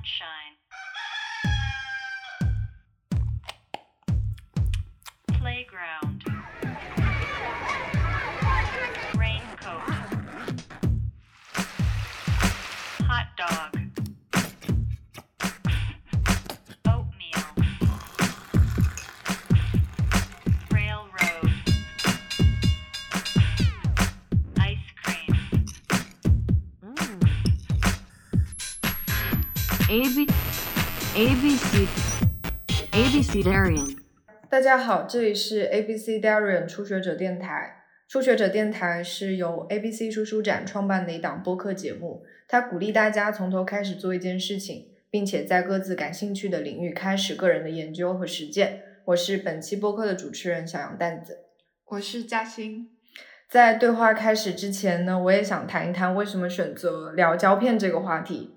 sunshine. A B A B C A B C Darian。大家好，这里是 ABC Darian 初学者电台。初学者电台是由 ABC 书书展创办的一档播客节目，它鼓励大家从头开始做一件事情，并且在各自感兴趣的领域开始个人的研究和实践。我是本期播客的主持人小杨蛋子。我是嘉欣。在对话开始之前呢，我也想谈一谈为什么选择聊胶片这个话题。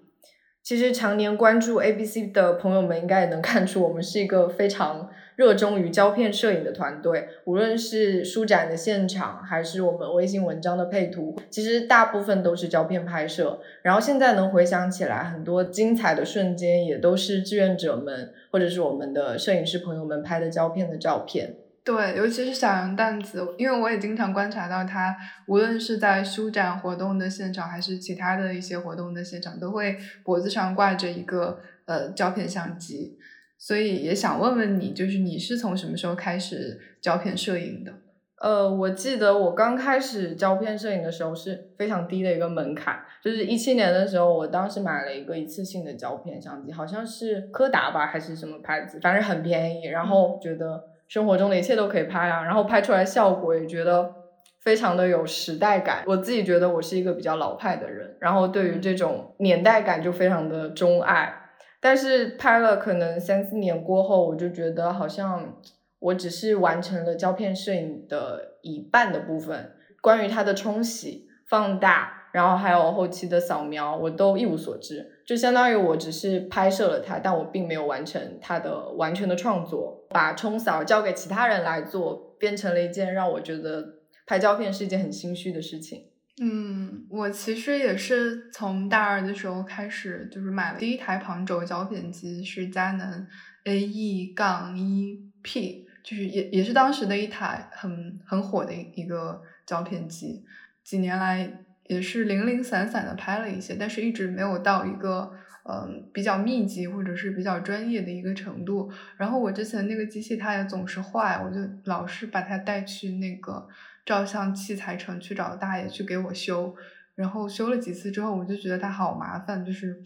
其实常年关注 ABC 的朋友们应该也能看出，我们是一个非常热衷于胶片摄影的团队。无论是书展的现场，还是我们微信文章的配图，其实大部分都是胶片拍摄。然后现在能回想起来，很多精彩的瞬间也都是志愿者们或者是我们的摄影师朋友们拍的胶片的照片。对，尤其是小杨蛋子，因为我也经常观察到他，无论是在书展活动的现场，还是其他的一些活动的现场，都会脖子上挂着一个呃胶片相机。所以也想问问你，就是你是从什么时候开始胶片摄影的？呃，我记得我刚开始胶片摄影的时候是非常低的一个门槛，就是一七年的时候，我当时买了一个一次性的胶片相机，好像是柯达吧还是什么牌子，反正很便宜，然后觉得生活中的一切都可以拍啊，然后拍出来效果也觉得非常的有时代感。我自己觉得我是一个比较老派的人，然后对于这种年代感就非常的钟爱。但是拍了可能三四年过后，我就觉得好像我只是完成了胶片摄影的一半的部分，关于它的冲洗、放大，然后还有后期的扫描，我都一无所知。就相当于我只是拍摄了它，但我并没有完成它的完全的创作，把冲扫交给其他人来做，变成了一件让我觉得拍胶片是一件很心虚的事情。嗯，我其实也是从大二的时候开始，就是买了第一台旁轴胶片机，是佳能 AE 杠一 P，就是也也是当时的一台很很火的一一个胶片机。几年来也是零零散散的拍了一些，但是一直没有到一个嗯比较密集或者是比较专业的一个程度。然后我之前那个机器它也总是坏，我就老是把它带去那个。照相器材城去找大爷去给我修，然后修了几次之后，我就觉得它好麻烦，就是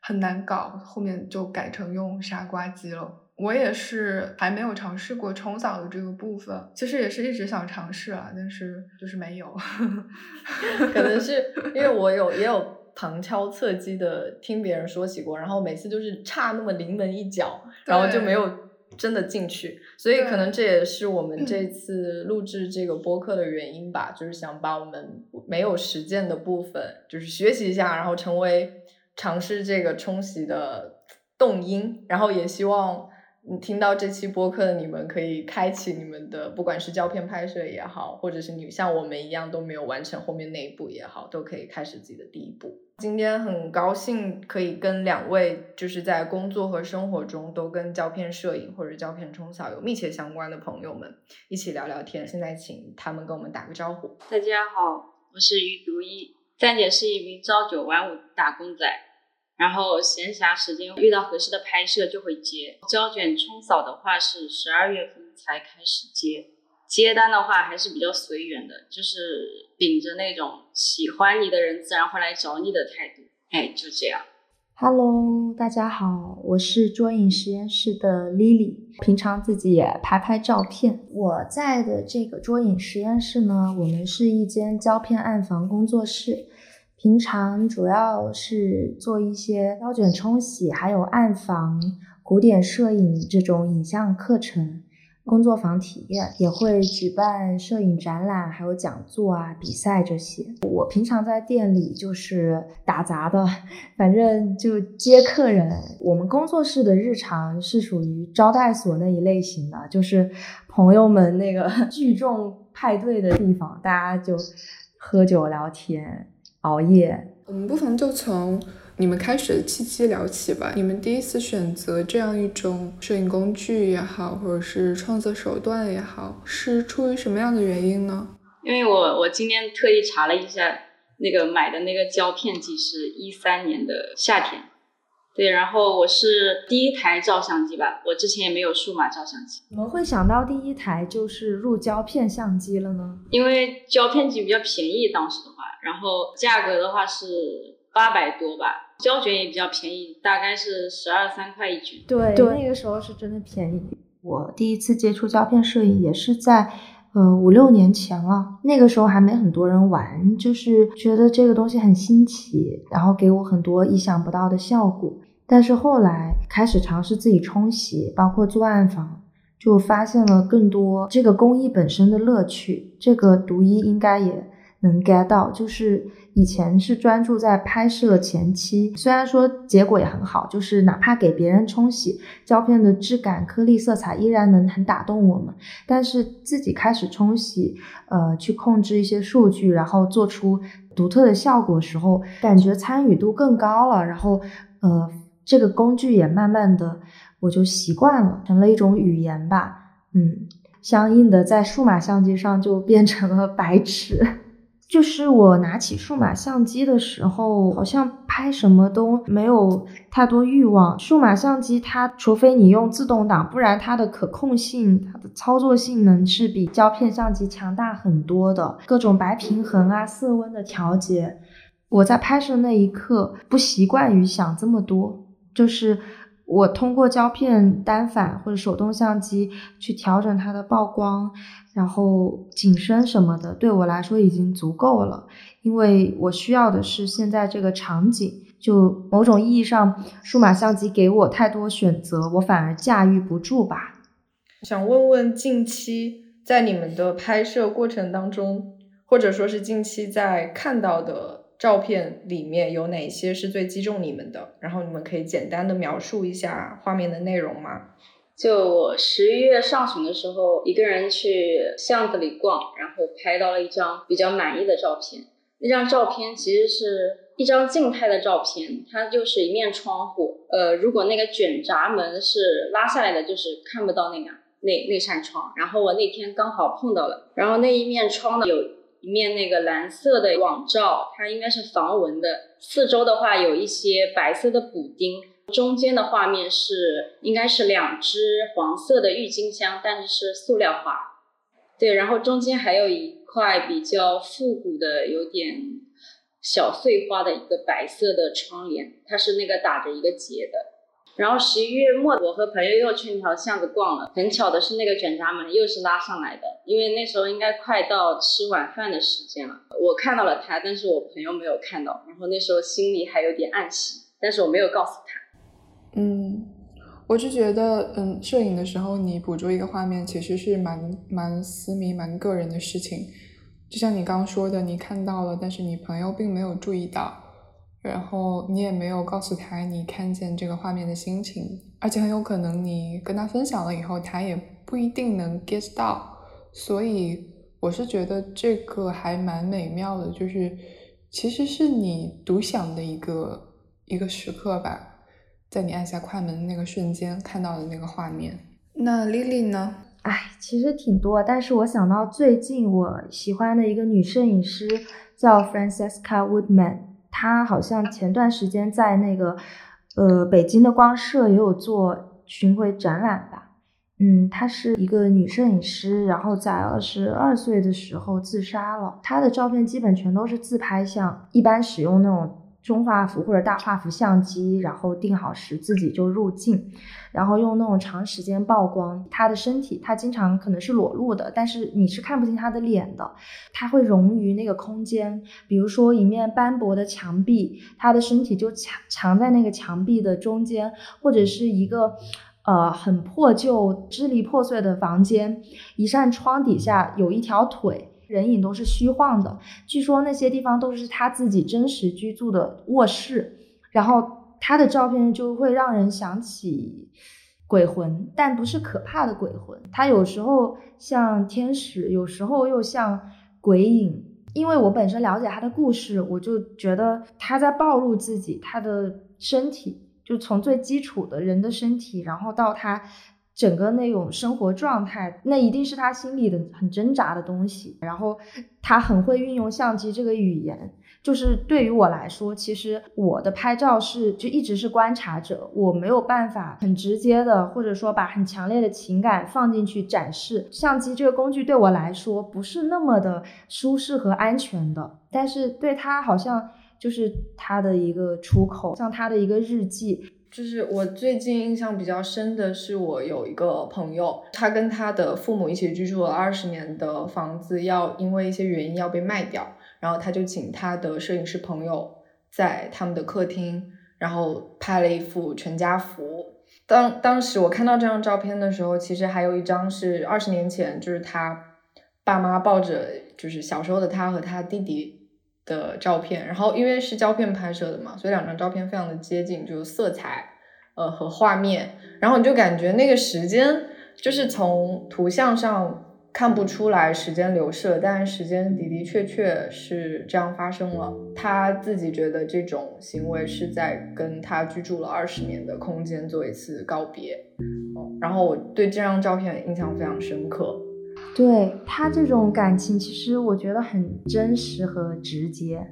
很难搞，后面就改成用傻瓜机了。我也是还没有尝试过冲澡的这个部分，其实也是一直想尝试啊，但是就是没有。可能是因为我有也有旁敲侧击的听别人说起过，然后每次就是差那么临门一脚，然后就没有。真的进去，所以可能这也是我们这次录制这个播客的原因吧，就是想把我们没有实践的部分，就是学习一下，然后成为尝试这个冲洗的动因，然后也希望你听到这期播客的你们可以开启你们的，不管是胶片拍摄也好，或者是你像我们一样都没有完成后面那一步也好，都可以开始自己的第一步。今天很高兴可以跟两位就是在工作和生活中都跟胶片摄影或者胶片冲扫有密切相关的朋友们一起聊聊天。现在请他们跟我们打个招呼。大家好，我是于独一，暂姐是一名朝九晚五打工仔，然后闲暇时间遇到合适的拍摄就会接。胶卷冲扫的话是十二月份才开始接。接单的话还是比较随缘的，就是秉着那种喜欢你的人自然会来找你的态度，哎，就这样。Hello，大家好，我是桌影实验室的 Lily，平常自己也拍拍照片。我在的这个桌影实验室呢，我们是一间胶片暗房工作室，平常主要是做一些胶卷冲洗，还有暗房、古典摄影这种影像课程。工作坊体验也会举办摄影展览，还有讲座啊、比赛这些。我平常在店里就是打杂的，反正就接客人。我们工作室的日常是属于招待所那一类型的，就是朋友们那个 聚众派对的地方，大家就喝酒聊天、熬夜。我们不妨就从你们开始的契机聊起吧。你们第一次选择这样一种摄影工具也好，或者是创作手段也好，是出于什么样的原因呢？因为我我今天特意查了一下，那个买的那个胶片机是一三年的夏天，对，然后我是第一台照相机吧，我之前也没有数码照相机，怎么会想到第一台就是入胶片相机了呢？因为胶片机比较便宜，当时的话，然后价格的话是八百多吧，胶卷也比较便宜，大概是十二三块一卷。对，那个时候是真的便宜。我第一次接触胶片摄影也是在。呃，五六年前了，那个时候还没很多人玩，就是觉得这个东西很新奇，然后给我很多意想不到的效果。但是后来开始尝试自己冲洗，包括做暗房，就发现了更多这个工艺本身的乐趣。这个独一应该也。能 get 到，就是以前是专注在拍摄前期，虽然说结果也很好，就是哪怕给别人冲洗胶片的质感、颗粒、色彩依然能很打动我们，但是自己开始冲洗，呃，去控制一些数据，然后做出独特的效果时候，感觉参与度更高了，然后呃，这个工具也慢慢的我就习惯了，成了一种语言吧，嗯，相应的在数码相机上就变成了白痴。就是我拿起数码相机的时候，好像拍什么都没有太多欲望。数码相机它，除非你用自动挡，不然它的可控性、它的操作性能是比胶片相机强大很多的。各种白平衡啊、色温的调节，我在拍摄那一刻不习惯于想这么多，就是。我通过胶片单反或者手动相机去调整它的曝光，然后景深什么的，对我来说已经足够了。因为我需要的是现在这个场景。就某种意义上，数码相机给我太多选择，我反而驾驭不住吧。想问问，近期在你们的拍摄过程当中，或者说是近期在看到的。照片里面有哪些是最击中你们的？然后你们可以简单的描述一下画面的内容吗？就我十一月上旬的时候，一个人去巷子里逛，然后拍到了一张比较满意的照片。那张照片其实是一张静态的照片，它就是一面窗户。呃，如果那个卷闸门是拉下来的，就是看不到那个那那扇窗。然后我那天刚好碰到了，然后那一面窗呢有。一面那个蓝色的网罩，它应该是防蚊的。四周的话有一些白色的补丁，中间的画面是应该是两只黄色的郁金香，但是是塑料花。对，然后中间还有一块比较复古的、有点小碎花的一个白色的窗帘，它是那个打着一个结的。然后十一月末，我和朋友又去那条巷子逛了。很巧的是，那个卷闸门又是拉上来的，因为那时候应该快到吃晚饭的时间了。我看到了他，但是我朋友没有看到。然后那时候心里还有点暗喜，但是我没有告诉他。嗯，我就觉得，嗯，摄影的时候你捕捉一个画面，其实是蛮蛮私密、蛮个人的事情。就像你刚刚说的，你看到了，但是你朋友并没有注意到。然后你也没有告诉他你看见这个画面的心情，而且很有可能你跟他分享了以后，他也不一定能 get 到。所以我是觉得这个还蛮美妙的，就是其实是你独享的一个一个时刻吧，在你按下快门的那个瞬间看到的那个画面。那 Lily 呢？哎，其实挺多，但是我想到最近我喜欢的一个女摄影师叫 Francesca Woodman。他好像前段时间在那个，呃，北京的光社也有做巡回展览吧。嗯，她是一个女摄影师，然后在二十二岁的时候自杀了。她的照片基本全都是自拍像，一般使用那种。中画幅或者大画幅相机，然后定好时自己就入镜，然后用那种长时间曝光他的身体，他经常可能是裸露的，但是你是看不清他的脸的，他会融于那个空间，比如说一面斑驳的墙壁，他的身体就藏藏在那个墙壁的中间，或者是一个呃很破旧、支离破碎的房间，一扇窗底下有一条腿。人影都是虚晃的，据说那些地方都是他自己真实居住的卧室，然后他的照片就会让人想起鬼魂，但不是可怕的鬼魂，他有时候像天使，有时候又像鬼影，因为我本身了解他的故事，我就觉得他在暴露自己，他的身体，就从最基础的人的身体，然后到他整个那种生活状态，那一定是他心里的很挣扎的东西。然后他很会运用相机这个语言，就是对于我来说，其实我的拍照是就一直是观察者，我没有办法很直接的，或者说把很强烈的情感放进去展示。相机这个工具对我来说不是那么的舒适和安全的，但是对他好像就是他的一个出口，像他的一个日记。就是我最近印象比较深的是，我有一个朋友，他跟他的父母一起居住了二十年的房子，要因为一些原因要被卖掉，然后他就请他的摄影师朋友在他们的客厅，然后拍了一幅全家福。当当时我看到这张照片的时候，其实还有一张是二十年前，就是他爸妈抱着就是小时候的他和他弟弟的照片，然后因为是胶片拍摄的嘛，所以两张照片非常的接近，就是色彩。呃，和画面，然后你就感觉那个时间就是从图像上看不出来时间流逝了，但是时间的的确确是这样发生了。他自己觉得这种行为是在跟他居住了二十年的空间做一次告别。哦，然后我对这张照片印象非常深刻。对他这种感情，其实我觉得很真实和直接。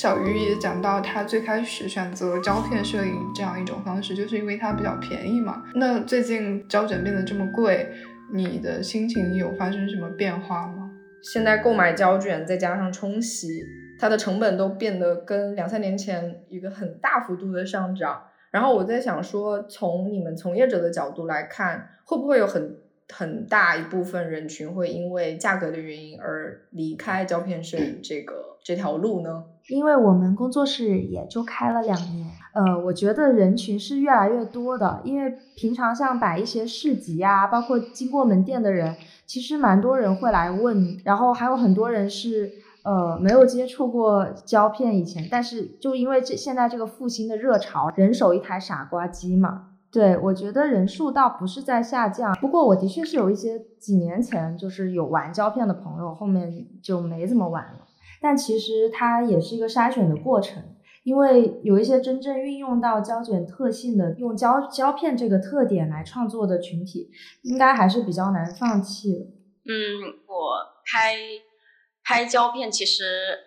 小鱼也讲到，他最开始选择胶片摄影这样一种方式，就是因为它比较便宜嘛。那最近胶卷变得这么贵，你的心情有发生什么变化吗？现在购买胶卷再加上冲洗，它的成本都变得跟两三年前一个很大幅度的上涨。然后我在想说，从你们从业者的角度来看，会不会有很很大一部分人群会因为价格的原因而离开胶片摄影这个这条路呢？因为我们工作室也就开了两年，呃，我觉得人群是越来越多的。因为平常像摆一些市集啊，包括经过门店的人，其实蛮多人会来问，然后还有很多人是呃没有接触过胶片以前，但是就因为这现在这个复兴的热潮，人手一台傻瓜机嘛。对我觉得人数倒不是在下降，不过我的确是有一些几年前就是有玩胶片的朋友，后面就没怎么玩了。但其实它也是一个筛选的过程，因为有一些真正运用到胶卷特性的，用胶胶片这个特点来创作的群体，应该还是比较难放弃的。嗯，我拍拍胶片其实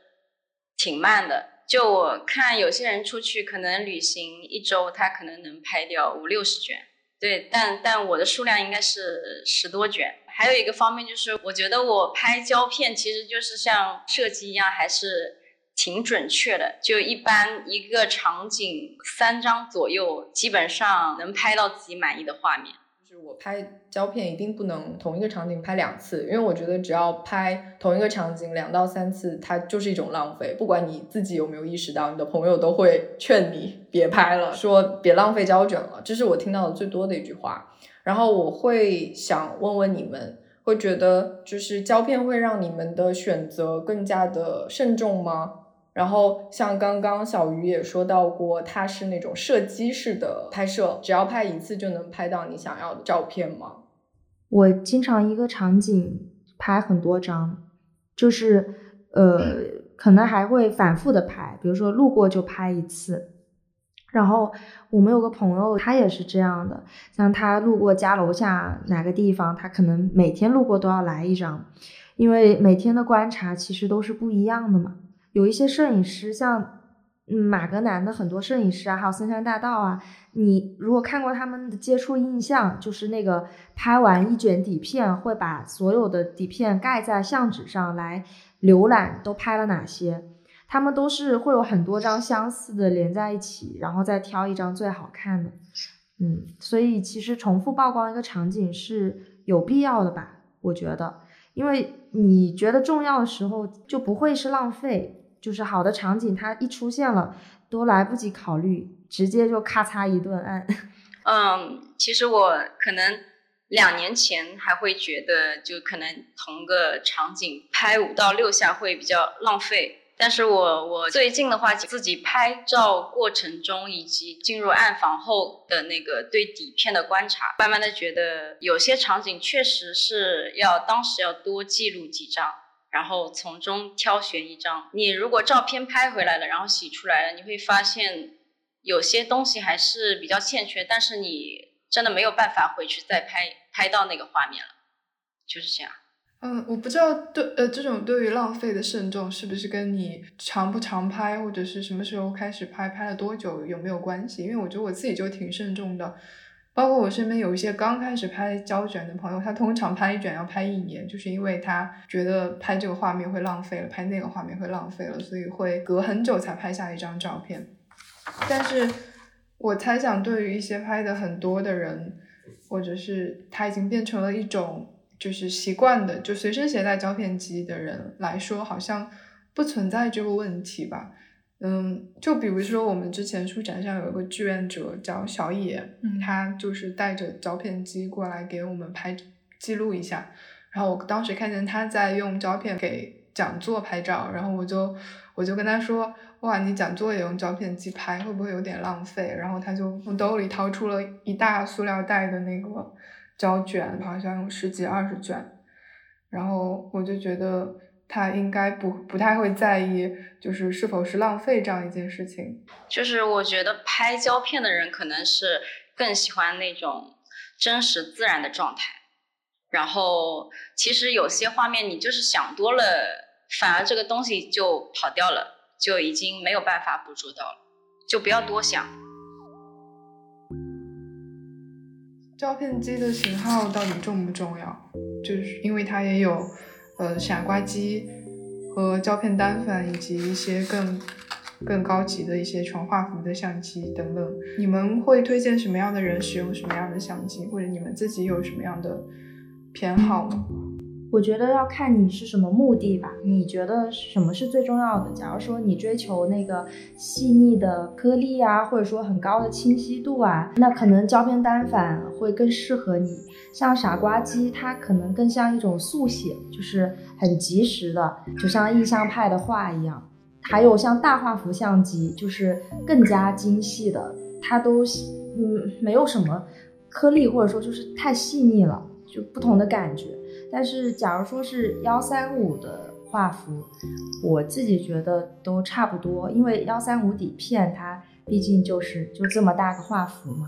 挺慢的，就我看有些人出去可能旅行一周，他可能能拍掉五六十卷，对，但但我的数量应该是十多卷。还有一个方面就是，我觉得我拍胶片其实就是像摄机一样，还是挺准确的。就一般一个场景三张左右，基本上能拍到自己满意的画面。就是我拍胶片一定不能同一个场景拍两次，因为我觉得只要拍同一个场景两到三次，它就是一种浪费。不管你自己有没有意识到，你的朋友都会劝你别拍了，说别浪费胶卷了。这是我听到的最多的一句话。然后我会想问问你们，会觉得就是胶片会让你们的选择更加的慎重吗？然后像刚刚小鱼也说到过，它是那种射击式的拍摄，只要拍一次就能拍到你想要的照片吗？我经常一个场景拍很多张，就是呃，可能还会反复的拍，比如说路过就拍一次。然后我们有个朋友，他也是这样的，像他路过家楼下哪个地方，他可能每天路过都要来一张，因为每天的观察其实都是不一样的嘛。有一些摄影师，像嗯马格南的很多摄影师啊，还有森山大道啊，你如果看过他们的接触印象，就是那个拍完一卷底片，会把所有的底片盖在相纸上来浏览都拍了哪些。他们都是会有很多张相似的连在一起，然后再挑一张最好看的。嗯，所以其实重复曝光一个场景是有必要的吧？我觉得，因为你觉得重要的时候就不会是浪费，就是好的场景它一出现了都来不及考虑，直接就咔嚓一顿按。嗯，其实我可能两年前还会觉得，就可能同个场景拍五到六下会比较浪费。但是我我最近的话，自己拍照过程中以及进入暗房后的那个对底片的观察，慢慢的觉得有些场景确实是要当时要多记录几张，然后从中挑选一张。你如果照片拍回来了，然后洗出来了，你会发现有些东西还是比较欠缺，但是你真的没有办法回去再拍拍到那个画面了，就是这样。嗯，我不知道对呃这种对于浪费的慎重是不是跟你常不常拍或者是什么时候开始拍，拍了多久有没有关系？因为我觉得我自己就挺慎重的，包括我身边有一些刚开始拍胶卷的朋友，他通常拍一卷要拍一年，就是因为他觉得拍这个画面会浪费了，拍那个画面会浪费了，所以会隔很久才拍下一张照片。但是我猜想，对于一些拍的很多的人，或者是他已经变成了一种。就是习惯的，就随身携带胶片机的人来说，好像不存在这个问题吧。嗯，就比如说我们之前书展上有一个志愿者叫小野，他就是带着胶片机过来给我们拍记录一下。然后我当时看见他在用胶片给讲座拍照，然后我就我就跟他说：“哇，你讲座也用胶片机拍，会不会有点浪费？”然后他就从兜里掏出了一大塑料袋的那个。胶卷好像有十几二十卷，然后我就觉得他应该不不太会在意，就是是否是浪费这样一件事情。就是我觉得拍胶片的人可能是更喜欢那种真实自然的状态，然后其实有些画面你就是想多了，反而这个东西就跑掉了，就已经没有办法捕捉到了，就不要多想。胶片机的型号到底重不重要？就是因为它也有，呃，傻瓜机和胶片单反，以及一些更更高级的一些全画幅的相机等等。你们会推荐什么样的人使用什么样的相机，或者你们自己有什么样的偏好吗？我觉得要看你是什么目的吧。你觉得什么是最重要的？假如说你追求那个细腻的颗粒啊，或者说很高的清晰度啊，那可能胶片单反会更适合你。像傻瓜机，它可能更像一种速写，就是很及时的，就像印象派的画一样。还有像大画幅相机，就是更加精细的，它都嗯没有什么颗粒，或者说就是太细腻了，就不同的感觉。但是，假如说是幺三五的画幅，我自己觉得都差不多，因为幺三五底片它毕竟就是就这么大个画幅嘛。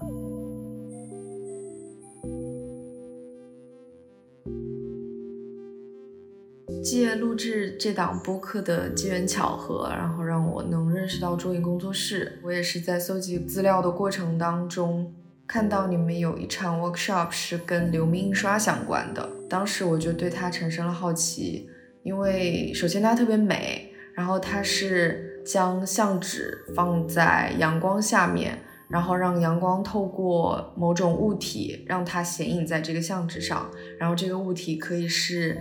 借录制这档播客的机缘巧合，然后让我能认识到桌影工作室。我也是在搜集资料的过程当中。看到你们有一场 workshop 是跟流明印刷相关的，当时我就对它产生了好奇，因为首先它特别美，然后它是将相纸放在阳光下面，然后让阳光透过某种物体让它显影在这个相纸上，然后这个物体可以是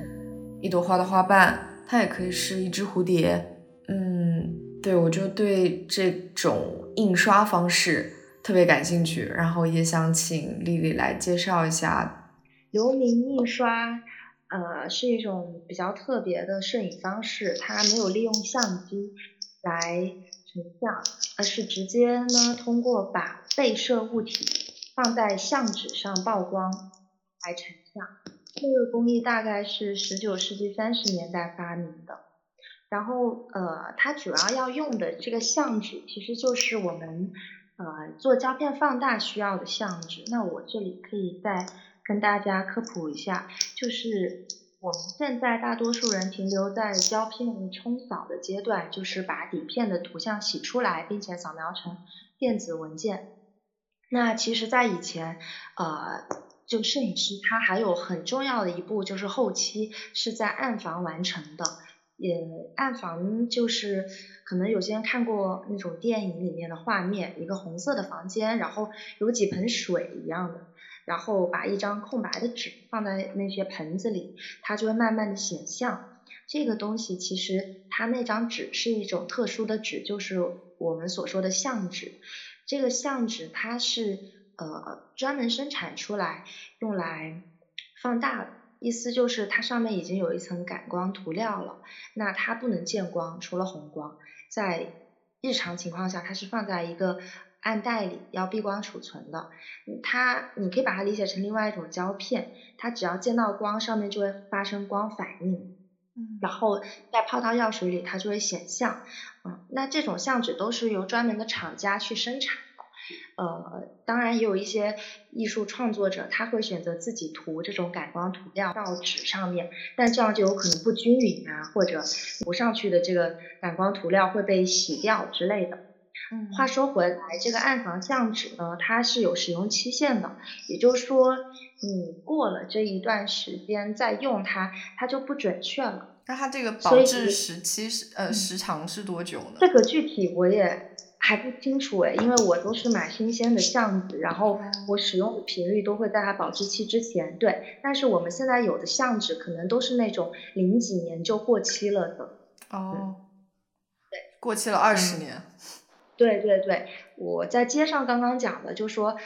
一朵花的花瓣，它也可以是一只蝴蝶，嗯，对我就对这种印刷方式。特别感兴趣，然后也想请丽丽来介绍一下流明印刷。呃，是一种比较特别的摄影方式，它没有利用相机来成像，而是直接呢通过把被摄物体放在相纸上曝光来成像。这个工艺大概是十九世纪三十年代发明的。然后呃，它主要要用的这个相纸其实就是我们。呃，做胶片放大需要的相纸，那我这里可以再跟大家科普一下，就是我们现在大多数人停留在胶片冲扫的阶段，就是把底片的图像洗出来，并且扫描成电子文件。那其实，在以前，呃，就摄影师他还有很重要的一步，就是后期是在暗房完成的。也暗房就是可能有些人看过那种电影里面的画面，一个红色的房间，然后有几盆水一样的，然后把一张空白的纸放在那些盆子里，它就会慢慢的显像。这个东西其实它那张纸是一种特殊的纸，就是我们所说的相纸。这个相纸它是呃专门生产出来用来放大了，意思就是它上面已经有一层感光涂料了，那它不能见光，除了红光，在日常情况下它是放在一个暗袋里要避光储存的。嗯它你可以把它理解成另外一种胶片，它只要见到光，上面就会发生光反应。嗯然后再泡到药水里，它就会显像。嗯，那这种相纸都是由专门的厂家去生产的。呃，当然也有一些艺术创作者，他会选择自己涂这种感光涂料到纸上面，但这样就有可能不均匀啊，或者涂上去的这个感光涂料会被洗掉之类的。嗯话说回来，这个暗房相纸呢，它是有使用期限的，也就是说，你过了这一段时间再用它，它就不准确了。那它这个保质时期是呃嗯时长是多久呢？这个具体我也还不清楚诶，因为我都是买新鲜的橡子，然后我使用的频率都会在它保质期之前。对，但是我们现在有的橡纸可能都是那种零几年就过期了的。哦，对，过期了二十嗯年。对对对，我在街上刚刚讲的，就说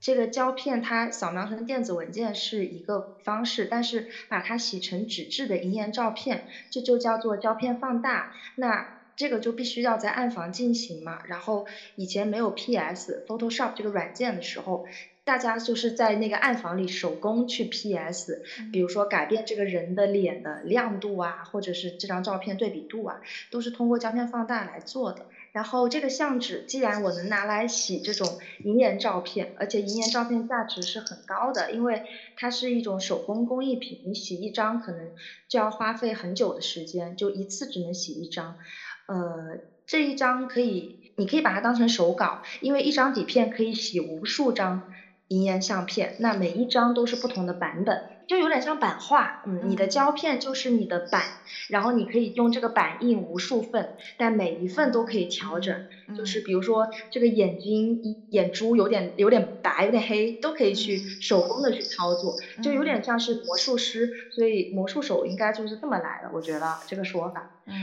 这个胶片它扫描成电子文件是一个方式，但是把它洗成纸质的银盐照片，这就叫做胶片放大。那这个就必须要在暗房进行嘛。然后以前没有 PS、Photoshop 这个软件的时候，大家就是在那个暗房里手工去 PS，比如说改变这个人的脸的亮度啊，或者是这张照片对比度啊，都是通过胶片放大来做的。然后这个相纸，既然我能拿来洗这种银盐照片，而且银盐照片价值是很高的，因为它是一种手工工艺品，你洗一张可能就要花费很久的时间，就一次只能洗一张。呃，这一张可以，你可以把它当成手稿，因为一张底片可以洗无数张银盐相片，那每一张都是不同的版本，就有点像版画。嗯，你的嗯胶片就是你的版，然后你可以用这个版印无数份，但每一份都可以调整。就是嗯比如说这个眼睛眼珠有点有点白有点黑，都可以去手工的去操作，就有点像是魔术师，所以魔术手应该就是这么来的，我觉得这个说法。嗯，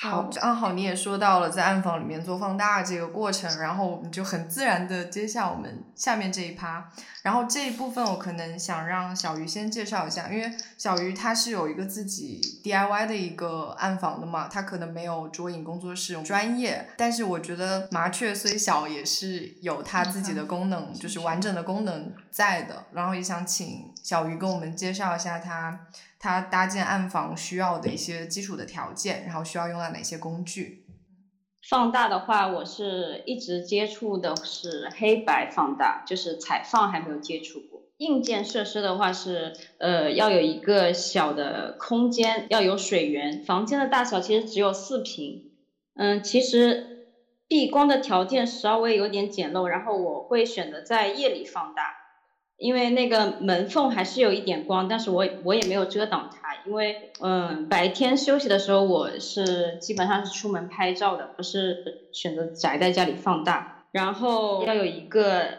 好好，正好你也说到了在暗房里面做放大这个过程，然后我们就很自然的接下我们下面这一趴。然后这一部分我可能想让小鱼先介绍一下，因为小鱼他是有一个自己 DIY 的一个暗房的嘛，他可能没有捉影工作室专业，但是我觉得麻雀虽小也是有它自己的功能，就是完整的功能在的。然后也想请小鱼跟我们介绍一下他他搭建暗房需要的一些基础的条件，然后需要用到哪些工具。放大的话，我是一直接触的是黑白放大，就是彩放还没有接触过。硬件设施的话是，呃，要有一个小的空间，要有水源。房间的大小其实只有四平，嗯，其实避光的条件稍微有点简陋，然后我会选择在夜里放大，因为那个门缝还是有一点光，但是我我也没有遮挡它，因为嗯白天休息的时候我是基本上是出门拍照的，不是选择宅在家里放大，然后要有一个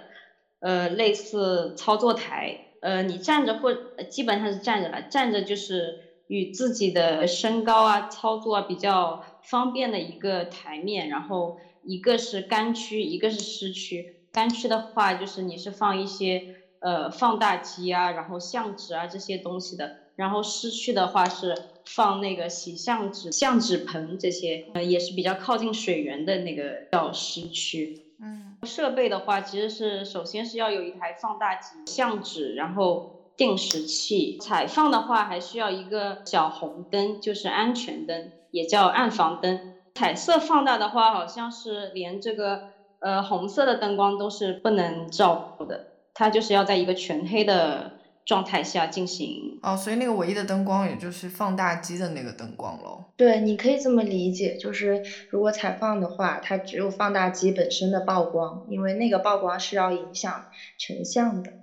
呃类似操作台，呃你站着或呃基本上是站着了，站着就是与自己的身高啊操作啊比较方便的一个台面，然后一个是干区，一个是湿区。干区的话，就是你是放一些呃放大机啊，然后相纸啊这些东西的。然后湿区的话是放那个洗相纸、相纸盆这些，呃也是比较靠近水源的那个叫湿区。嗯设备的话，其实是首先是要有一台放大机、相纸，然后定时器。采放的话，还需要一个小红灯，就是安全灯，也叫暗房灯。彩色放大的话，好像是连这个呃红色的灯光都是不能照的，它就是要在一个全黑的状态下进行。哦，所以那个唯一的灯光也就是放大机的那个灯光喽。对，你可以这么理解，就是如果采放的话，它只有放大机本身的曝光，因为那个曝光是要影响成像的。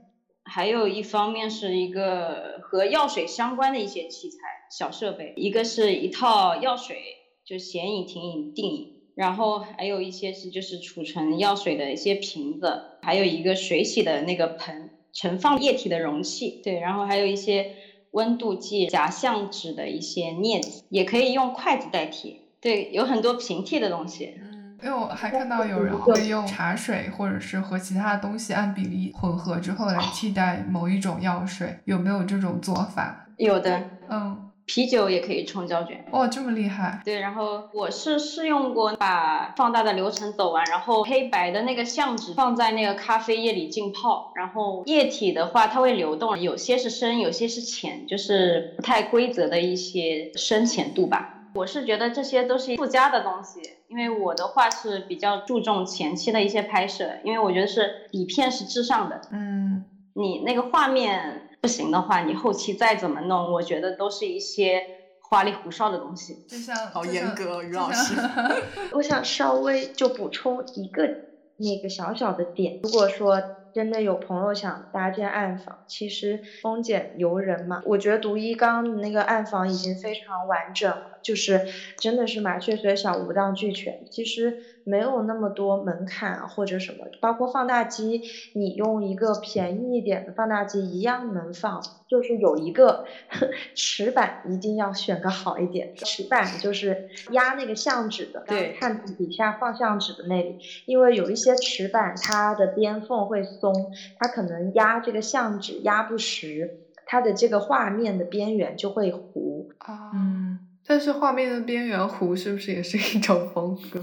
还有一方面是一个和药水相关的一些器材、小设备，一个是一套药水，就显影、停影、定影，然后还有一些是就是储存药水的一些瓶子，还有一个水洗的那个盆，盛放液体的容器，对，然后还有一些温度计、夹相纸的一些镊子，也可以用筷子代替，对，有很多平替的东西。嗯因为我还看到有人会用茶水或者是和其他东西按比例混合之后来替代某一种药水，有没有这种做法？有的，嗯，啤酒也可以冲胶卷。哇，这么厉害！对，然后我是试用过把放大的流程走完，然后黑白的那个相纸放在那个咖啡液里浸泡，然后液体的话它会流动，有些是深，有些是浅，就是不太规则的一些深浅度吧。我是觉得这些都是附加的东西，因为我的话是比较注重前期的一些拍摄，因为我觉得是底片是至上的，嗯，你那个画面不行的话，你后期再怎么弄，我觉得都是一些花里胡哨的东西。就像好严格哦于老师 我想稍微就补充一个那个小小的点，如果说真的有朋友想搭建暗房，其实丰俭由人嘛，我觉得独一刚的那个暗房已经非常完整了，就是真的是麻雀虽小五脏俱全，其实没有那么多门槛啊或者什么，包括放大机，你用一个便宜一点的放大机一样能放，就是有一个 尺板一定要选个好一点，尺板就是压那个相纸的，对。看底下放相纸的那里，因为有一些尺板它的边缝会松，它可能压这个相纸压不实，它的这个画面的边缘就会糊。啊，嗯，但是画面的边缘糊是不是也是一种风格？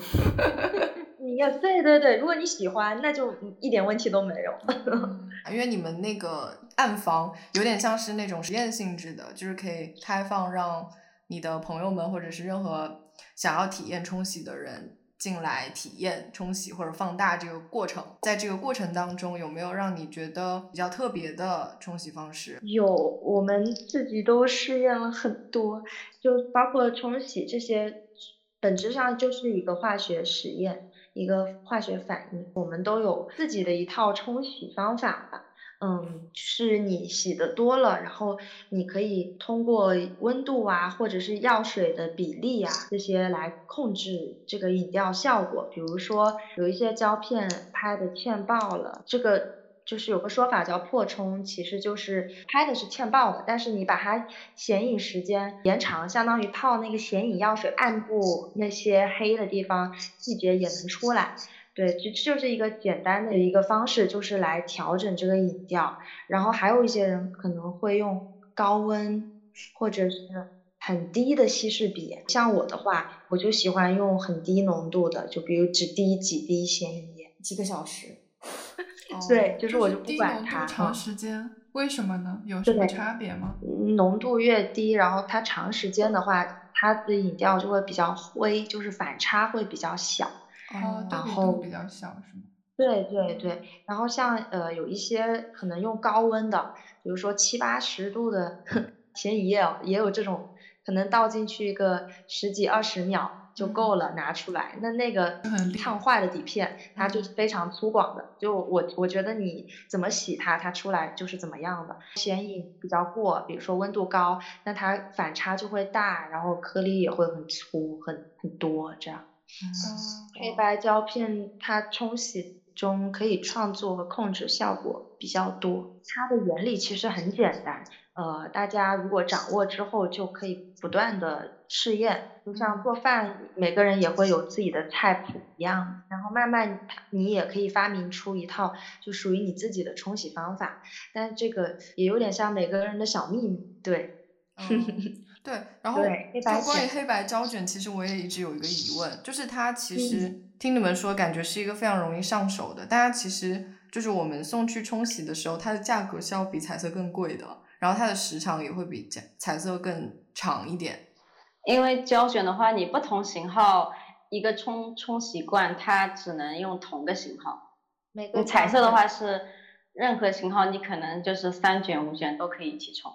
你要对对对，如果你喜欢，那就一点问题都没有。嗯因为你们那个暗房有点像是那种实验性质的，就是可以开放让你的朋友们或者是任何想要体验冲洗的人进来体验冲洗或者放大这个过程。在这个过程当中，有没有让你觉得比较特别的冲洗方式？有，我们自己都试验了很多，就包括冲洗这些，本质上就是一个化学实验，一个化学反应。我们都有自己的一套冲洗方法吧。嗯，是你洗的多了，然后你可以通过温度啊，或者是药水的比例啊，这些来控制这个影调效果。比如说有一些胶片拍的欠爆了，这个就是有个说法叫破冲，其实就是拍的是欠爆的，但是你把它显影时间延长，相当于泡那个显影药水，暗部那些黑的地方细节也能出来。对，这这就是一个简单的一个方式，就是来调整这个影调。然后还有一些人可能会用高温或者是很低的稀释比，像我的话，我就喜欢用很低浓度的，就比如只滴几滴显影液。几个小时？哦对，就是我就不管它。度长嗯时间，为什么呢？有什么差别吗？浓度越低，然后它长时间的话，它的影调就会比较灰，就是反差会比较小。哦，然后比较小是吗？对对对，然后像呃有一些可能用高温的，比如说七八十度的显影液哦，也有这种，可能倒进去一个十几二十秒就够了，拿出来，那那个烫坏的底片，它就是非常粗犷的，就我我觉得你怎么洗它，它出来就是怎么样的。显影比较过，比如说温度高，那它反差就会大，然后颗粒也会很粗很很多这样。黑白胶片它冲洗中可以创作和控制效果比较多，它的原理其实很简单，呃，大家如果掌握之后就可以不断的试验，就像做饭，每个人也会有自己的菜谱一样，然后慢慢你也可以发明出一套就属于你自己的冲洗方法，但这个也有点像每个人的小秘密，对。嗯对，然后黑白就关于黑白胶卷，其实我也一直有一个疑问，就是它其实、嗯听你们说，感觉是一个非常容易上手的，但它其实就是我们送去冲洗的时候，它的价格是要比彩色更贵的，然后它的时长也会比彩彩色更长一点。因为胶卷的话，你不同型号一个冲冲洗罐，它只能用同个型号。每个彩色的话是任何型号，你可能就是三卷五卷都可以一起冲。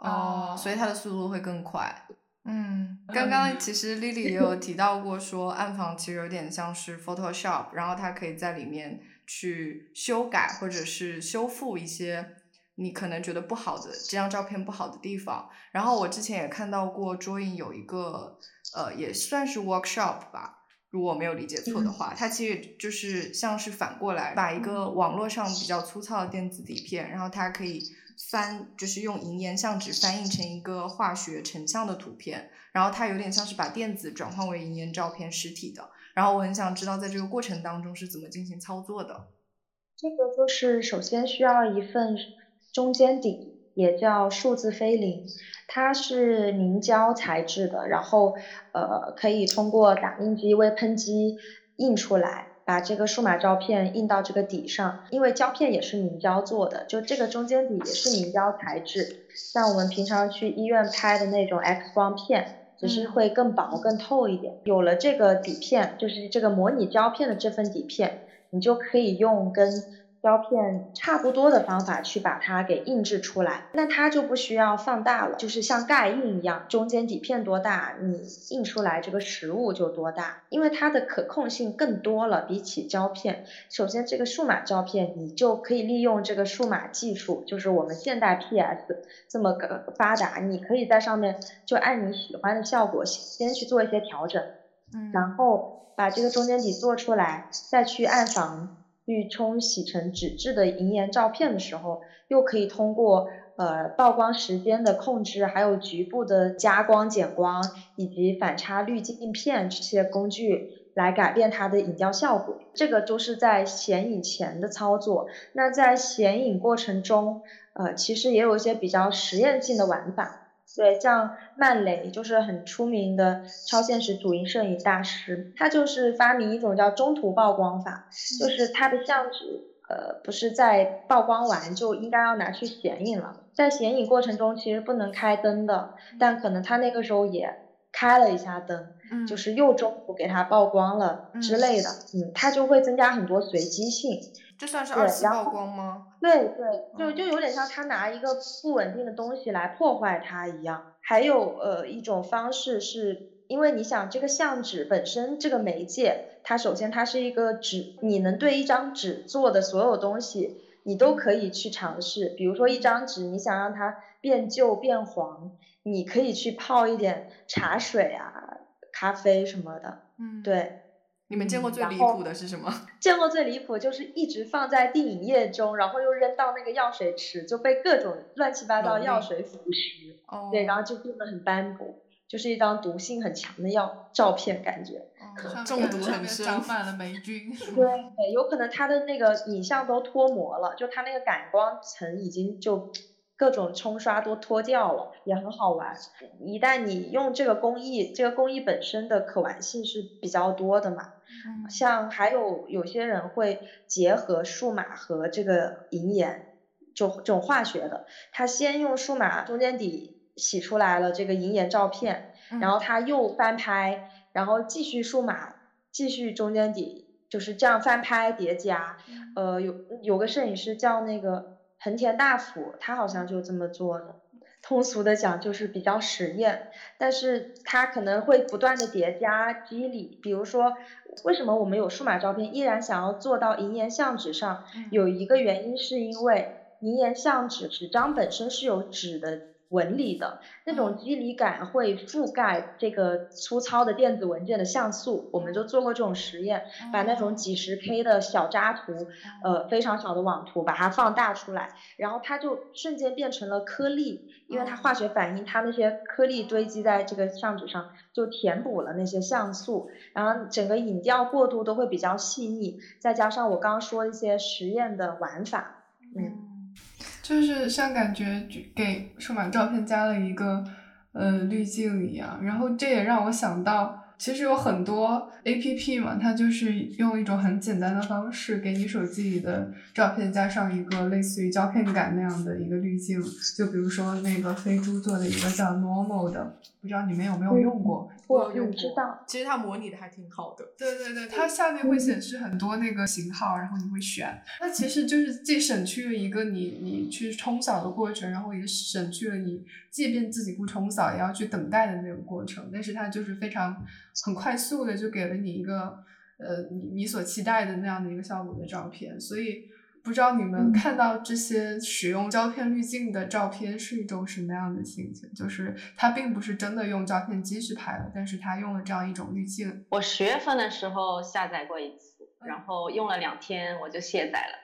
哦，所以它的速度会更快。嗯，刚刚其实 Lily 也有提到过，说暗房其实有点像是 Photoshop，然后它可以在里面去修改或者是修复一些你可能觉得不好的这张照片不好的地方。然后我之前也看到过 Drawing 有一个呃也算是 workshop 吧，如果我没有理解错的话，它其实就是像是反过来把一个网络上比较粗糙的电子底片，然后它可以翻，就是用银盐相纸翻译成一个化学成像的图片，然后它有点像是把电子转换为银盐照片实体的，然后我很想知道在这个过程当中是怎么进行操作的。这个就是首先需要一份中间底，也叫数字菲林，它是凝胶材质的，然后呃可以通过打印机、微喷机印出来，把这个数码照片印到这个底上。因为胶片也是凝胶做的，就这个中间底也是凝胶材质，像我们平常去医院拍的那种 X 光片，只是会更薄、更透一点。有了这个底片，就是这个模拟胶片的这份底片。你就可以用跟胶片差不多的方法去把它给印制出来，那它就不需要放大了，就是像盖印一样，中间底片多大，你印出来这个实物就多大，因为它的可控性更多了，比起胶片。首先，这个数码胶片你就可以利用这个数码技术，就是我们现代 PS 这么个发达，你可以在上面就按你喜欢的效果先去做一些调整，嗯然后把这个中间底做出来，再去暗房去冲洗成纸质的银盐照片的时候，又可以通过呃曝光时间的控制，还有局部的加光、减光以及反差滤镜片这些工具来改变它的影调效果。这个都是在显影前的操作。那在显影过程中，呃，其实也有一些比较实验性的玩法。对，像曼雷就是很出名的超现实主义摄影大师，他就是发明一种叫中途曝光法，就是他的相纸，呃，不是在曝光完就应该要拿去显影了，在显影过程中其实不能开灯的，但可能他那个时候也开了一下灯，嗯。就是又中途给他曝光了之类的，嗯，它就会增加很多随机性。这算是对二次曝光吗？对对，就嗯就有点像他拿一个不稳定的东西来破坏它一样。还有呃一种方式是，因为你想这个相纸本身这个媒介，它首先它是一个纸，你能对一张纸做的所有东西，你都可以去尝试。比如说一张纸，你想让它变旧变黄，你可以去泡一点茶水啊、咖啡什么的。嗯，。对，你们见过最离谱的是什么？见过最离谱就是一直放在电影液中，然后又扔到那个药水池，就被各种乱七八糟药水腐蚀，哦，对，然后就变得很斑驳，就是一张毒性很强的药照片感觉。中毒很深。长满了 霉菌。对，对有可能它的那个影像都脱模了，就它那个感光层已经就各种冲刷都脱掉了，也很好玩。一旦你用这个工艺，这个工艺本身的可玩性是比较多的嘛。嗯像还有有些人会结合数码和这个银盐，就这种化学的，他先用数码中间底洗出来了这个银盐照片，然后他又翻拍，然后继续数码，继续中间底，就是这样翻拍叠加。呃，有有个摄影师叫那个横田大辅，他好像就这么做的。通俗的讲就是比较实验，但是它可能会不断的叠加机理。比如说，为什么我们有数码照片依然想要做到银盐相纸上？有一个原因是因为银盐相纸纸张本身是有纸的纹理的，那种肌理感会覆盖这个粗糙的电子文件的像素。我们就做过这种实验，把那种几十 K 的小渣图，呃，非常小的网图，把它放大出来，然后它就瞬间变成了颗粒，因为它化学反应，它那些颗粒堆积在这个相纸上，就填补了那些像素，然后整个影调过渡都会比较细腻，再加上我刚刚说一些实验的玩法，嗯。就是像感觉给数码照片加了一个呃滤镜一样，然后这也让我想到，其实有很多 A P P 嘛，它就是用一种很简单的方式给你手机里的照片加上一个类似于胶片感那样的一个滤镜，就比如说那个飞猪做的一个叫 Normal 的，不知道你们有没有用过？我用过嗯知道，其实它模拟的还挺好的。对对对，它下面会显示很多那个型号，然后你会选。那其实就是既省去了一个你你去冲扫的过程，然后也省去了你即便自己不冲扫也要去等待的那个过程。但是它就是非常很快速的就给了你一个呃你你所期待的那样的一个效果的照片。所以不知道你们看到这些使用胶片滤镜的照片是一种什么样的心情？就是它并不是真的用胶片机去拍的，但是它用了这样一种滤镜。我十月份的时候下载过一次，然后用了两天我就卸载了。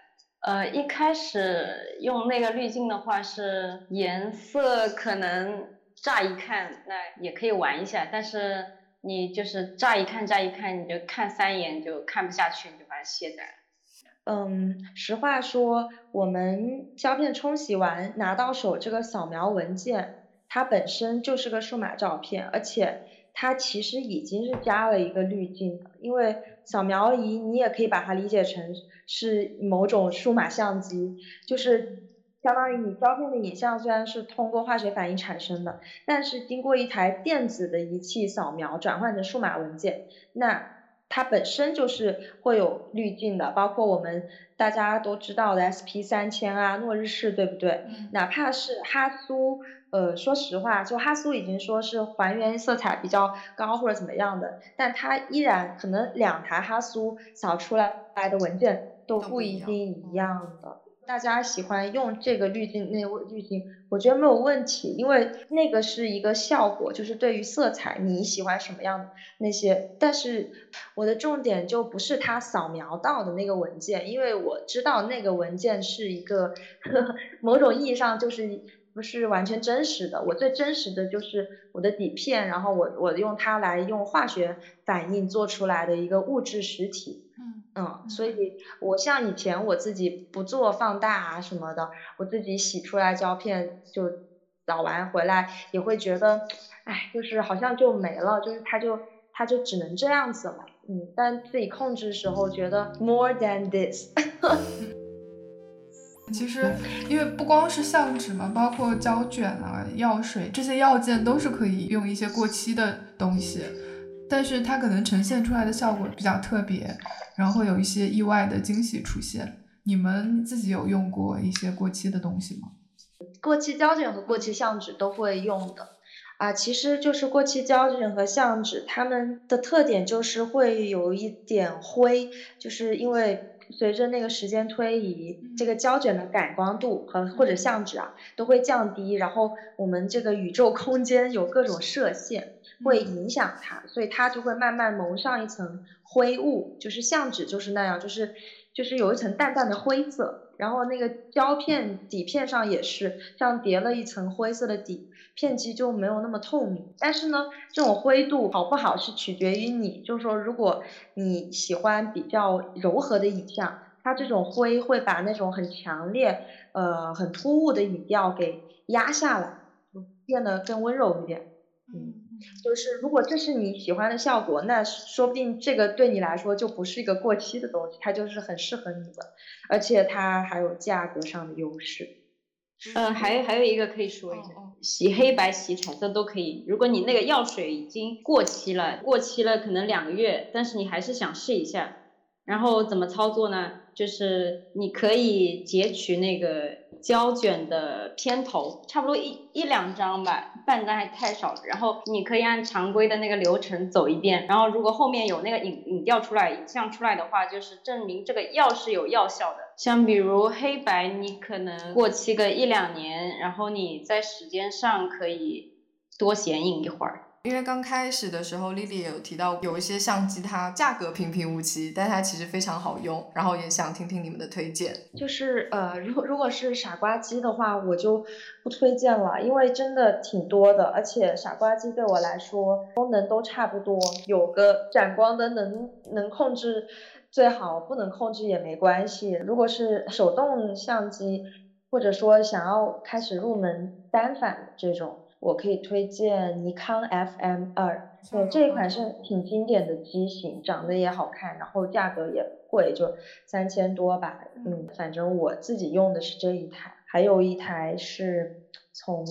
呃，一开始用那个滤镜的话是颜色可能乍一看那也可以玩一下，但是你就是乍一看乍一看，你就看三眼就看不下去，你就把它卸载了。嗯，实话说，我们胶片冲洗完拿到手这个扫描文件，它本身就是个数码照片，而且它其实已经是加了一个滤镜，因为扫描仪你也可以把它理解成是某种数码相机，就是相当于你胶片的影像虽然是通过化学反应产生的，但是经过一台电子的仪器扫描转换成数码文件，那。它本身就是会有滤镜的，包括我们大家都知道的 SP 三千啊、诺日式，对不对？嗯哪怕是哈苏，呃，说实话，就哈苏已经说是还原色彩比较高或者怎么样的，但它依然可能两台哈苏扫出来来的文件都不一定一样的。大家喜欢用这个滤镜那个滤镜，我觉得没有问题，因为那个是一个效果，就是对于色彩你喜欢什么样的那些。但是我的重点就不是它扫描到的那个文件，因为我知道那个文件是一个呵 某种意义上就是不是完全真实的。我最真实的就是我的底片，然后我我用它来用化学反应做出来的一个物质实体。嗯嗯，所以我像以前我自己不做放大啊什么的，我自己洗出来胶片就扫完回来也会觉得，哎，就是好像就没了，就是它就它就只能这样子了，嗯，但自己控制的时候觉得 more than this，其实，因为不光是相纸嘛，包括胶卷啊、药水这些药件都是可以用一些过期的东西，但是它可能呈现出来的效果比较特别，然后会有一些意外的惊喜出现。你们自己有用过一些过期的东西吗？过期胶卷和过期相纸都会用的。啊，其实就是过期胶卷和相纸，它们的特点就是会有一点灰，就是因为随着那个时间推移，这个胶卷的感光度和或者相纸啊都会降低，然后我们这个宇宙空间有各种射线会影响它，所以它就会慢慢蒙上一层灰雾，就是相纸就是那样，就是就是有一层淡淡的灰色，然后那个胶片底片上也是像叠了一层灰色的底，片基就没有那么透明。但是呢，这种灰度好不好是取决于你，就是说如果你喜欢比较柔和的影像，它这种灰会把那种很强烈、呃很突兀的影调给压下来，就变得更温柔一点。嗯，就是如果这是你喜欢的效果，那说不定这个对你来说就不是一个过期的东西，它就是很适合你的，而且它还有价格上的优势。嗯，还有还有一个可以说一下，洗黑白、洗彩色都可以。如果你那个药水已经过期了，过期了可能两个月，但是你还是想试一下，然后怎么操作呢？就是你可以截取那个胶卷的片头，差不多一一两张吧，半张还太少了。然后你可以按常规的那个流程走一遍，然后如果后面有那个影影调出来、影像出来的话，就是证明这个药是有药效的。像比如黑白，你可能过期个一两年，然后你在时间上可以多显影一会儿。因为刚开始的时候，Lily 也有提到有一些相机它价格平平无奇，但它其实非常好用，然后也想听听你们的推荐。就是呃，如果如果是傻瓜机的话，我就不推荐了，因为真的挺多的，而且傻瓜机对我来说功能都差不多，有个闪光灯能能控制最好，不能控制也没关系。如果是手动相机，或者说想要开始入门单反这种。我可以推荐尼康 FM 二，对这一款是挺经典的机型，长得也好看，然后价格也不贵，就三千多吧。嗯，反正我自己用的是这一台，还有一台是从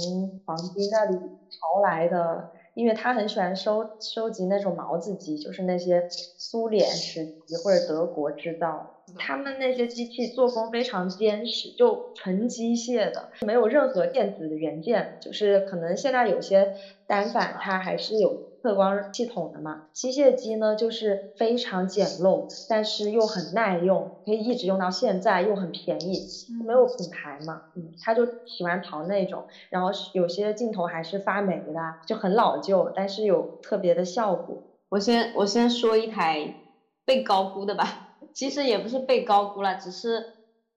黄金那里淘来的，因为他很喜欢收收集那种毛子机，就是那些苏联时期或者德国制造。他们那些机器做工非常坚实，就纯机械的，没有任何电子的元件。就是可能现在有些单反它还是有测光系统的嘛，机械机呢就是非常简陋，但是又很耐用，可以一直用到现在，又很便宜，没有品牌嘛，嗯，他就喜欢淘那种，然后有些镜头还是发霉的，就很老旧，但是有特别的效果。我先我先说一台被高估的吧。其实也不是被高估了，只是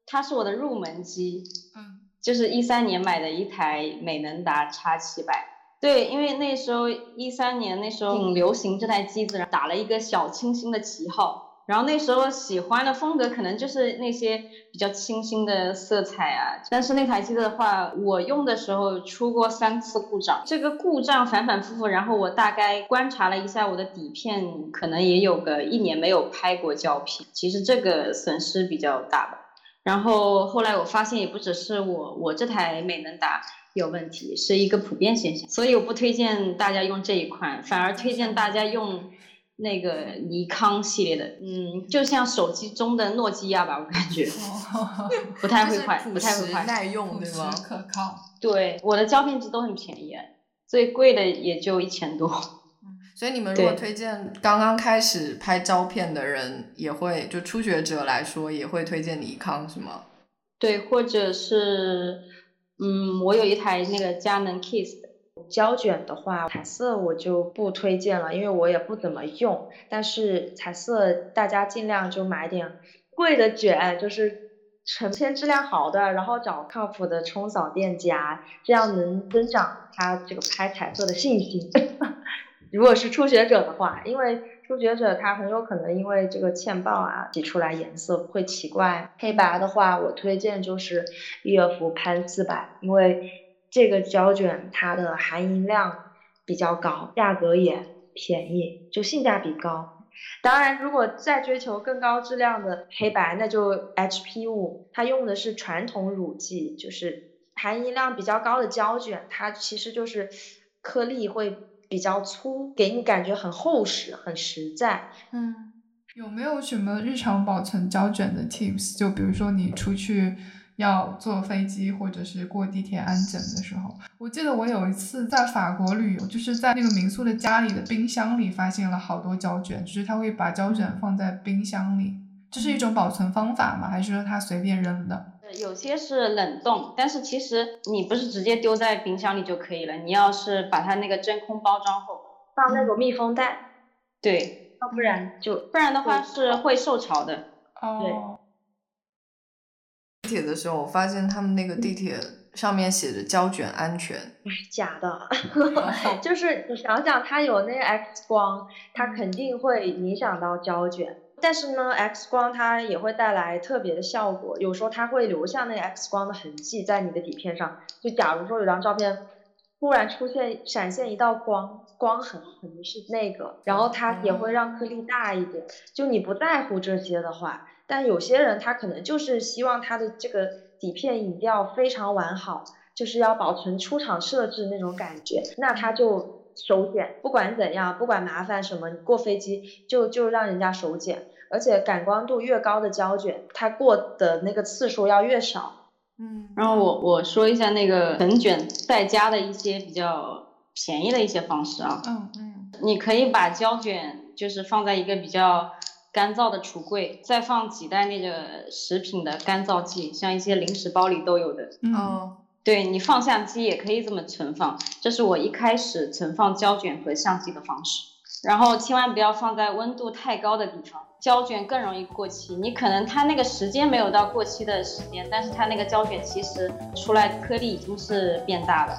它是我的入门机，嗯，就是一三年买的一台美能达 X 七百，对，因为那时候一三年那时候挺流行这台机子，打了一个小清新的旗号。然后那时候喜欢的风格可能就是那些比较清新的色彩啊。但是那台机子的话，我用的时候出过三次故障，这个故障反反复复。然后我大概观察了一下我的底片，可能也有个一年没有拍过胶片。其实这个损失比较大吧。然后后来我发现也不只是我，我这台美能达有问题，是一个普遍现象。所以我不推荐大家用这一款，反而推荐大家用。那个尼康系列的，嗯，就像手机中的诺基亚吧，我感觉不太会坏，不太会坏，耐用，对吗？可靠。对，我的胶片机都很便宜，最贵的也就一千多。所以你们如果推荐刚刚开始拍照片的人，也会就初学者来说，也会推荐尼康是吗？对，或者是，嗯，我有一台那个佳能 Kiss。胶卷的话，彩色我就不推荐了，因为我也不怎么用。但是彩色大家尽量就买点贵的卷，就是成片质量好的，然后找靠谱的冲扫店家，这样能增长他这个拍彩色的信心。如果是初学者的话，因为初学者他很有可能因为这个欠曝啊，挤出来颜色会奇怪。黑白的话，我推荐就是伊尔福潘四百，因为。这个胶卷它的含银量比较高，价格也便宜，就性价比高。当然，如果再追求更高质量的黑白，那就 HP 五，它用的是传统乳剂，就是含银量比较高的胶卷，它其实就是颗粒会比较粗，给你感觉很厚实、很实在。嗯，有没有什么日常保存胶卷的 tips？就比如说你出去。要坐飞机或者是过地铁安检的时候，我记得我有一次在法国旅游，就是在那个民宿的家里的冰箱里发现了好多胶卷，就是他会把胶卷放在冰箱里，这是一种保存方法吗？还是说它随便扔的？有些是冷冻，但是其实你不是直接丢在冰箱里就可以了，你要是把它那个真空包装后放那种密封袋，对，要不然就不然的话是会受潮的，哦。地铁的时候，我发现他们那个地铁上面写着胶卷安全，假的，就是你想想，它有那个 X 光，它肯定会影响到胶卷。但是呢，X 光它也会带来特别的效果，有时候它会留下那 X 光的痕迹在你的底片上。就假如说有张照片突然出现闪现一道光，光痕可能是那个，然后它也会让颗粒大一点。就你不在乎这些的话。但有些人他可能就是希望他的这个底片影调非常完好，就是要保存出厂设置那种感觉，那他就手检，不管怎样，不管麻烦什么，你过飞机就就让人家手检，而且感光度越高的胶卷，它过的那个次数要越少。嗯，然后我我说一下那个粉卷在家的一些比较便宜的一些方式啊。嗯嗯，你可以把胶卷就是放在一个比较。干燥的橱柜，再放几袋那个食品的干燥剂，像一些零食包里都有的。哦，对你放相机也可以这么存放，这是我一开始存放胶卷和相机的方式。然后千万不要放在温度太高的地方，胶卷更容易过期。你可能它那个时间没有到过期的时间，但是它那个胶卷其实出来颗粒已经是变大了。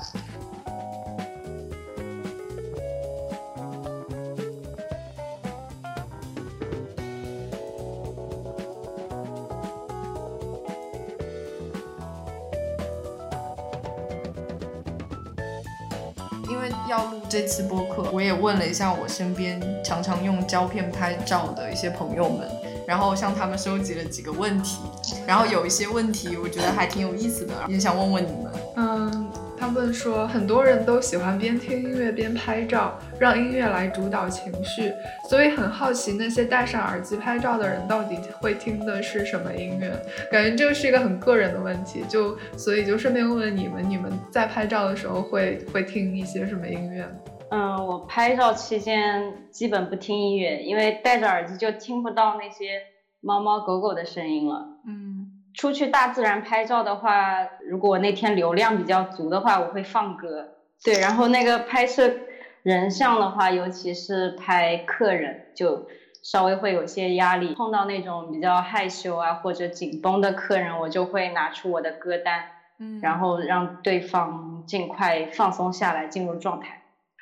这次播客，我也问了一下我身边常常用胶片拍照的一些朋友们，然后向他们收集了几个问题，然后有一些问题我觉得还挺有意思的，也想问问你们。嗯。他们说，很多人都喜欢边听音乐边拍照，让音乐来主导情绪，所以很好奇那些戴上耳机拍照的人到底会听的是什么音乐。感觉这是一个很个人的问题，就所以就顺便问问你们，你们在拍照的时候会会听一些什么音乐？嗯，我拍照期间基本不听音乐，因为戴着耳机就听不到那些猫猫狗狗的声音了。嗯。出去大自然拍照的话，如果那天流量比较足的话，我会放歌。对，然后那个拍摄人像的话，尤其是拍客人，就稍微会有些压力。碰到那种比较害羞啊或者紧绷的客人，我就会拿出我的歌单，嗯然后让对方尽快放松下来，进入状态。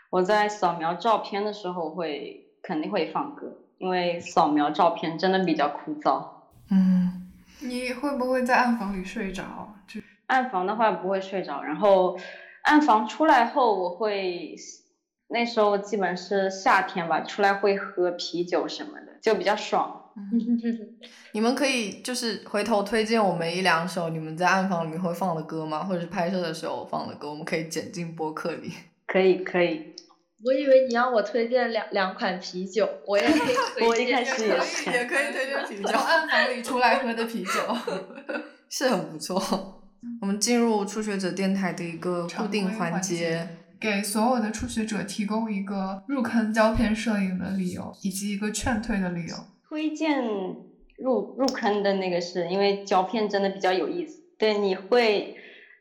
我在扫描照片的时候会肯定会放歌，因为扫描照片真的比较枯燥。嗯，你会不会在暗房里睡着？就暗房的话不会睡着，然后暗房出来后我会，那时候基本是夏天吧，出来会喝啤酒什么的，就比较爽。你们可以就是回头推荐我们一两首你们在暗房里面会放的歌吗？或者是拍摄的时候放的歌，我们可以剪进播客里。可以可以，我以为你让我推荐两两款啤酒，我也可以推荐。我一开始也是也可以推荐啤酒从，暗房里出来喝的啤酒。是很不错。我们进入初学者电台的一个固定环节节，给所有的初学者提供一个入坑胶片摄影的理由，以及一个劝退的理由。推荐入入坑的那个是因为胶片真的比较有意思，对，你会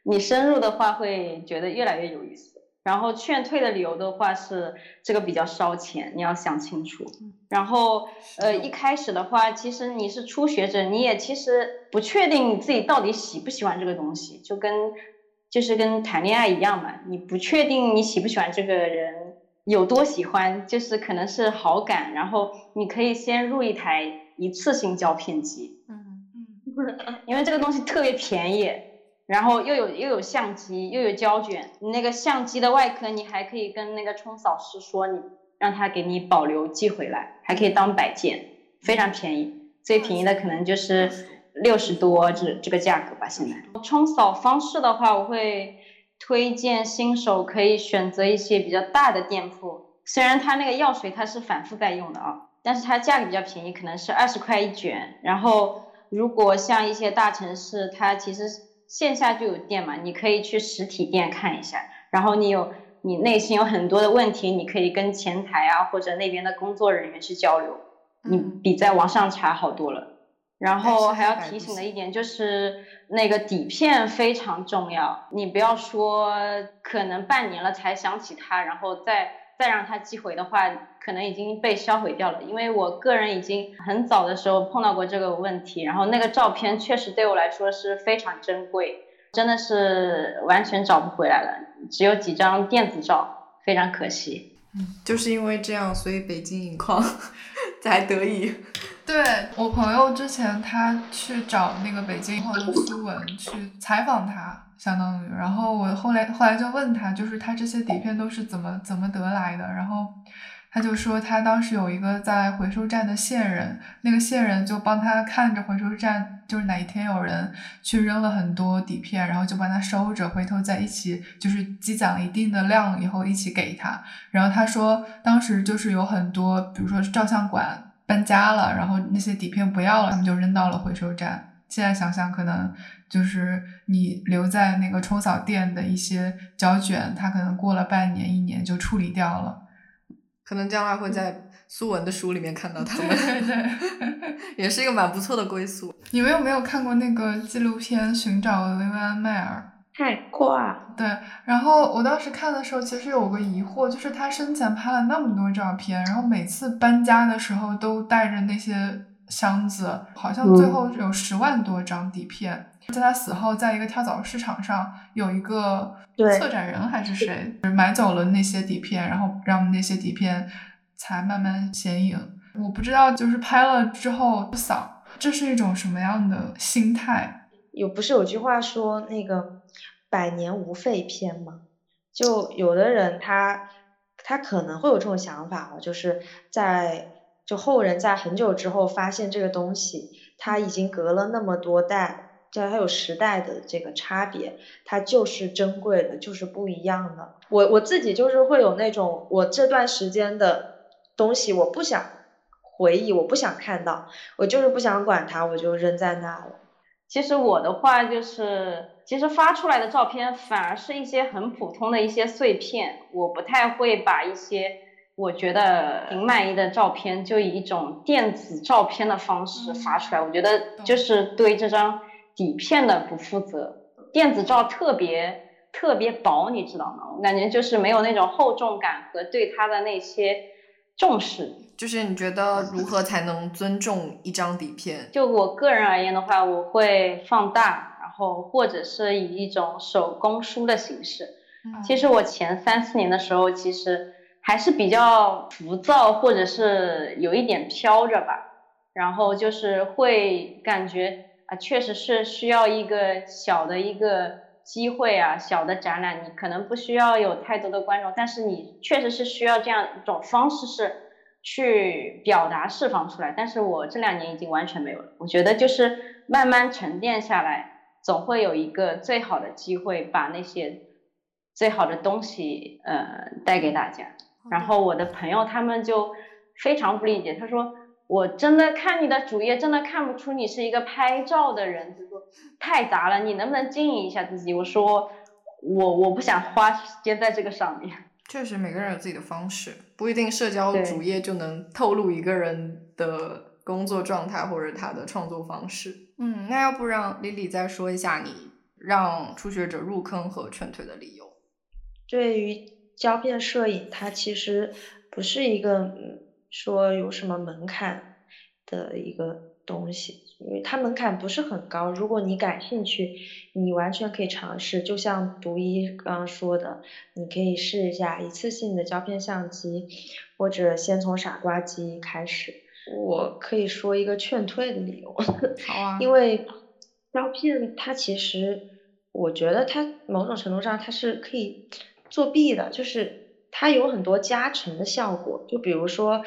你深入的话会觉得越来越有意思。然后劝退的理由的话是这个比较烧钱，你要想清楚。然后呃一开始的话，其实你是初学者，你也其实不确定你自己到底喜不喜欢这个东西，就跟就是跟谈恋爱一样嘛，你不确定你喜不喜欢这个人有多喜欢，就是可能是好感，然后你可以先入一台一次性胶片机，嗯嗯，因为这个东西特别便宜，然后又有又有相机又有胶卷，你那个相机的外壳你还可以跟那个冲扫师说你让他给你保留寄回来，还可以当摆件，非常便宜，最便宜的可能就是六十多这这个价格吧。现在冲扫方式的话，我会推荐新手可以选择一些比较大的店铺，虽然它那个药水它是反复在用的啊，但是它价格比较便宜，可能是二十块一卷。然后如果像一些大城市，它其实线下就有店嘛，你可以去实体店看一下。然后你有你内心有很多的问题，你可以跟前台啊或者那边的工作人员去交流，你嗯比在网上查好多了。然后还要提醒的一点就是，那个底片非常重要，你不要说可能半年了才想起它，然后再再让它寄回的话，可能已经被销毁掉了。因为我个人已经很早的时候碰到过这个问题，然后那个照片确实对我来说是非常珍贵，真的是完全找不回来了，只有几张电子照，非常可惜。就是因为这样，所以北京影矿 才得以。对我朋友之前他去找那个北京或者苏文去采访他，相当于，然后我后来后来就问他，就是他这些底片都是怎么怎么得来的，然后他就说他当时有一个在回收站的线人，那个线人就帮他看着回收站，就是哪一天有人去扔了很多底片，然后就帮他收着，回头再一起就是积攒了一定的量以后一起给他。然后他说当时就是有很多，比如说照相馆。搬家了，然后那些底片不要了，他们就扔到了回收站。现在想想，可能就是你留在那个冲扫店的一些胶卷，它可能过了半年、一年就处理掉了。可能将来会在苏文的书里面看到他们，对对 也是一个蛮不错的归宿。你们有没有看过那个纪录片《寻找维维安迈尔》？太挂。对，然后我当时看的时候，其实有个疑惑，就是他生前拍了那么多照片，然后每次搬家的时候都带着那些箱子，好像最后有十万多张底片。在他死后，在一个跳蚤市场上，有一个策展人还是谁买走了那些底片，然后让那些底片才慢慢显影。我不知道，就是拍了之后不扫，这是一种什么样的心态？有不是有句话说那个百年无废片吗？就有的人他他可能会有这种想法哦，就是在就后人在很久之后发现这个东西，它已经隔了那么多代，就它有时代的这个差别，它就是珍贵的，就是不一样的。我我自己就是会有那种我这段时间的东西，我不想回忆，我不想看到，我就是不想管它，我就扔在那了。其实我的话就是，其实发出来的照片反而是一些很普通的一些碎片，我不太会把一些我觉得挺满意的照片，就以一种电子照片的方式发出来，我觉得就是对这张底片的不负责。电子照特别特别薄，你知道吗？我感觉就是没有那种厚重感和对它的那些重视。就是你觉得如何才能尊重一张底片？就我个人而言的话，我会放大，然后或者是以一种手工书的形式。其实我前三四年的时候，其实还是比较浮躁，或者是有一点飘着吧。然后就是会感觉啊，确实是需要一个小的一个机会啊，小的展览，你可能不需要有太多的观众，但是你确实是需要这样一种方式是去表达释放出来。但是我这两年已经完全没有了。我觉得就是慢慢沉淀下来，总会有一个最好的机会把那些。最好的东西，呃，带给大家。然后我的朋友他们就非常不理解，他说：“我真的看你的主页，真的看不出你是一个拍照的人，太杂了，你能不能经营一下自己？”我说：“我我不想花时间在这个上面。”确实，每个人有自己的方式，不一定社交主页就能透露一个人的工作状态或者他的创作方式。嗯，那要不让 Lily 再说一下你让初学者入坑和劝退的理由？对于胶片摄影，它其实不是一个说有什么门槛的一个东西，因为它门槛不是很高。如果你感兴趣，你完全可以尝试。就像独一刚刚说的，你可以试一下一次性的胶片相机，或者先从傻瓜机开始。我可以说一个劝退的理由，好啊，因为胶片它其实，我觉得它某种程度上它是可以。作弊的，就是它有很多加成的效果，就比如说，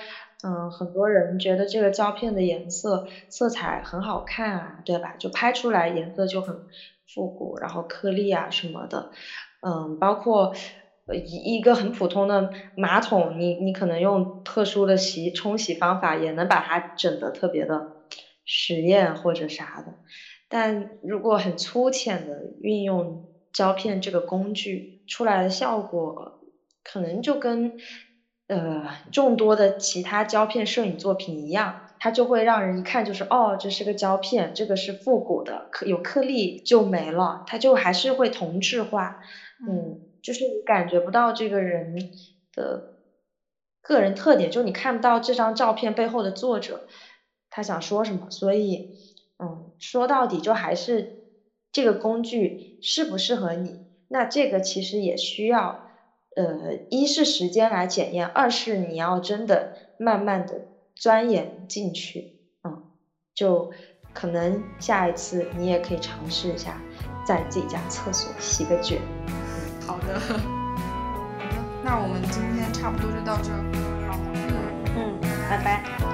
嗯，很多人觉得这个胶片的颜色色彩很好看啊，对吧？就拍出来颜色就很复古，然后颗粒啊什么的，嗯，包括一一个很普通的马桶，你你可能用特殊的洗冲洗方法也能把它整得特别的实验或者啥的，但如果很粗浅的运用。胶片这个工具出来的效果，可能就跟呃众多的其他胶片摄影作品一样，它就会让人一看就是哦，这是个胶片，这个是复古的，颗有颗粒就没了，它就还是会同质化，嗯，就是你感觉不到这个人的个人特点，就你看不到这张照片背后的作者他想说什么，所以嗯，说到底就还是。这个工具适不适合你？那这个其实也需要，呃，一是时间来检验，二是你要真的慢慢的钻研进去，嗯，就可能下一次你也可以尝试一下，在自己家厕所洗个卷。好的，好的，那我们今天差不多就到这，好，嗯，拜拜。